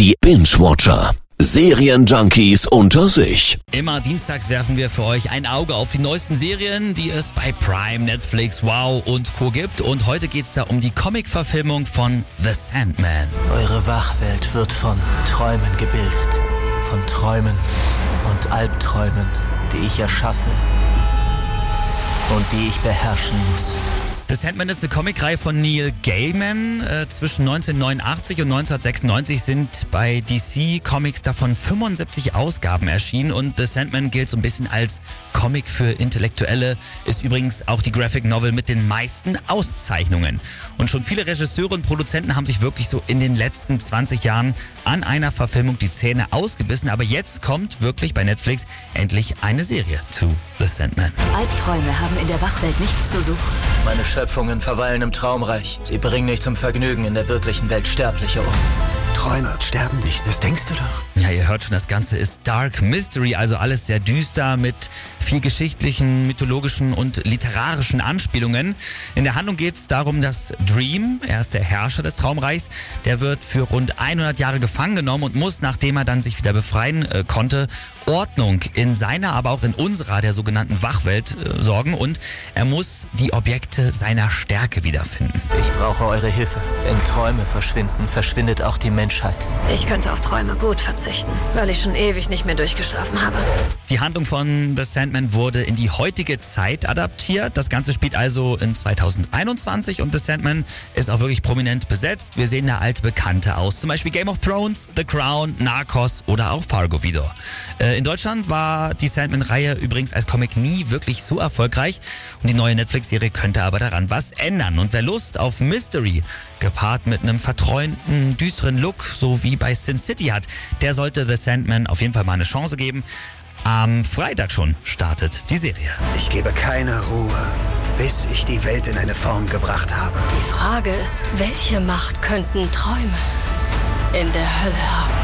Die Binge-Watcher. Serienjunkies unter sich. Immer dienstags werfen wir für euch ein Auge auf die neuesten Serien, die es bei Prime, Netflix, Wow und Co. gibt. Und heute geht es da um die Comic-Verfilmung von The Sandman. Eure Wachwelt wird von Träumen gebildet. Von Träumen und Albträumen, die ich erschaffe und die ich beherrschen muss. The Sandman ist eine Comicreihe von Neil Gaiman. Äh, zwischen 1989 und 1996 sind bei DC Comics davon 75 Ausgaben erschienen und The Sandman gilt so ein bisschen als Comic für Intellektuelle, ist übrigens auch die Graphic Novel mit den meisten Auszeichnungen. Und schon viele Regisseure und Produzenten haben sich wirklich so in den letzten 20 Jahren an einer Verfilmung die Zähne ausgebissen, aber jetzt kommt wirklich bei Netflix endlich eine Serie zu The Sandman. Albträume haben in der Wachwelt nichts zu suchen. Meine Schöpfungen verweilen im Traumreich. Sie bringen nicht zum Vergnügen in der wirklichen Welt Sterbliche um. Träume sterben nicht, das denkst du doch. Ja, ihr hört schon, das Ganze ist Dark Mystery, also alles sehr düster mit viel geschichtlichen, mythologischen und literarischen Anspielungen. In der Handlung geht es darum, dass Dream, er ist der Herrscher des Traumreichs, der wird für rund 100 Jahre gefangen genommen und muss, nachdem er dann sich wieder befreien äh, konnte, Ordnung in seiner, aber auch in unserer, der sogenannten Wachwelt äh, sorgen und er muss die Objekte seiner Stärke wiederfinden. Ich brauche eure Hilfe. Wenn Träume verschwinden, verschwindet auch die Menschheit. Ich könnte auf Träume gut verzichten, weil ich schon ewig nicht mehr durchgeschlafen habe. Die Handlung von The Sandman wurde in die heutige Zeit adaptiert. Das Ganze spielt also in 2021 und The Sandman ist auch wirklich prominent besetzt. Wir sehen da alte Bekannte aus, zum Beispiel Game of Thrones, The Crown, Narcos oder auch Fargo wieder. Äh, in Deutschland war die Sandman-Reihe übrigens als Comic nie wirklich so erfolgreich und die neue Netflix-Serie könnte aber daran was ändern. Und wer Lust auf Mystery gepaart mit einem verträumten, düsteren Look, so wie bei Sin City hat, der sollte The Sandman auf jeden Fall mal eine Chance geben. Am Freitag schon startet die Serie. Ich gebe keine Ruhe, bis ich die Welt in eine Form gebracht habe. Die Frage ist, welche Macht könnten Träume in der Hölle haben?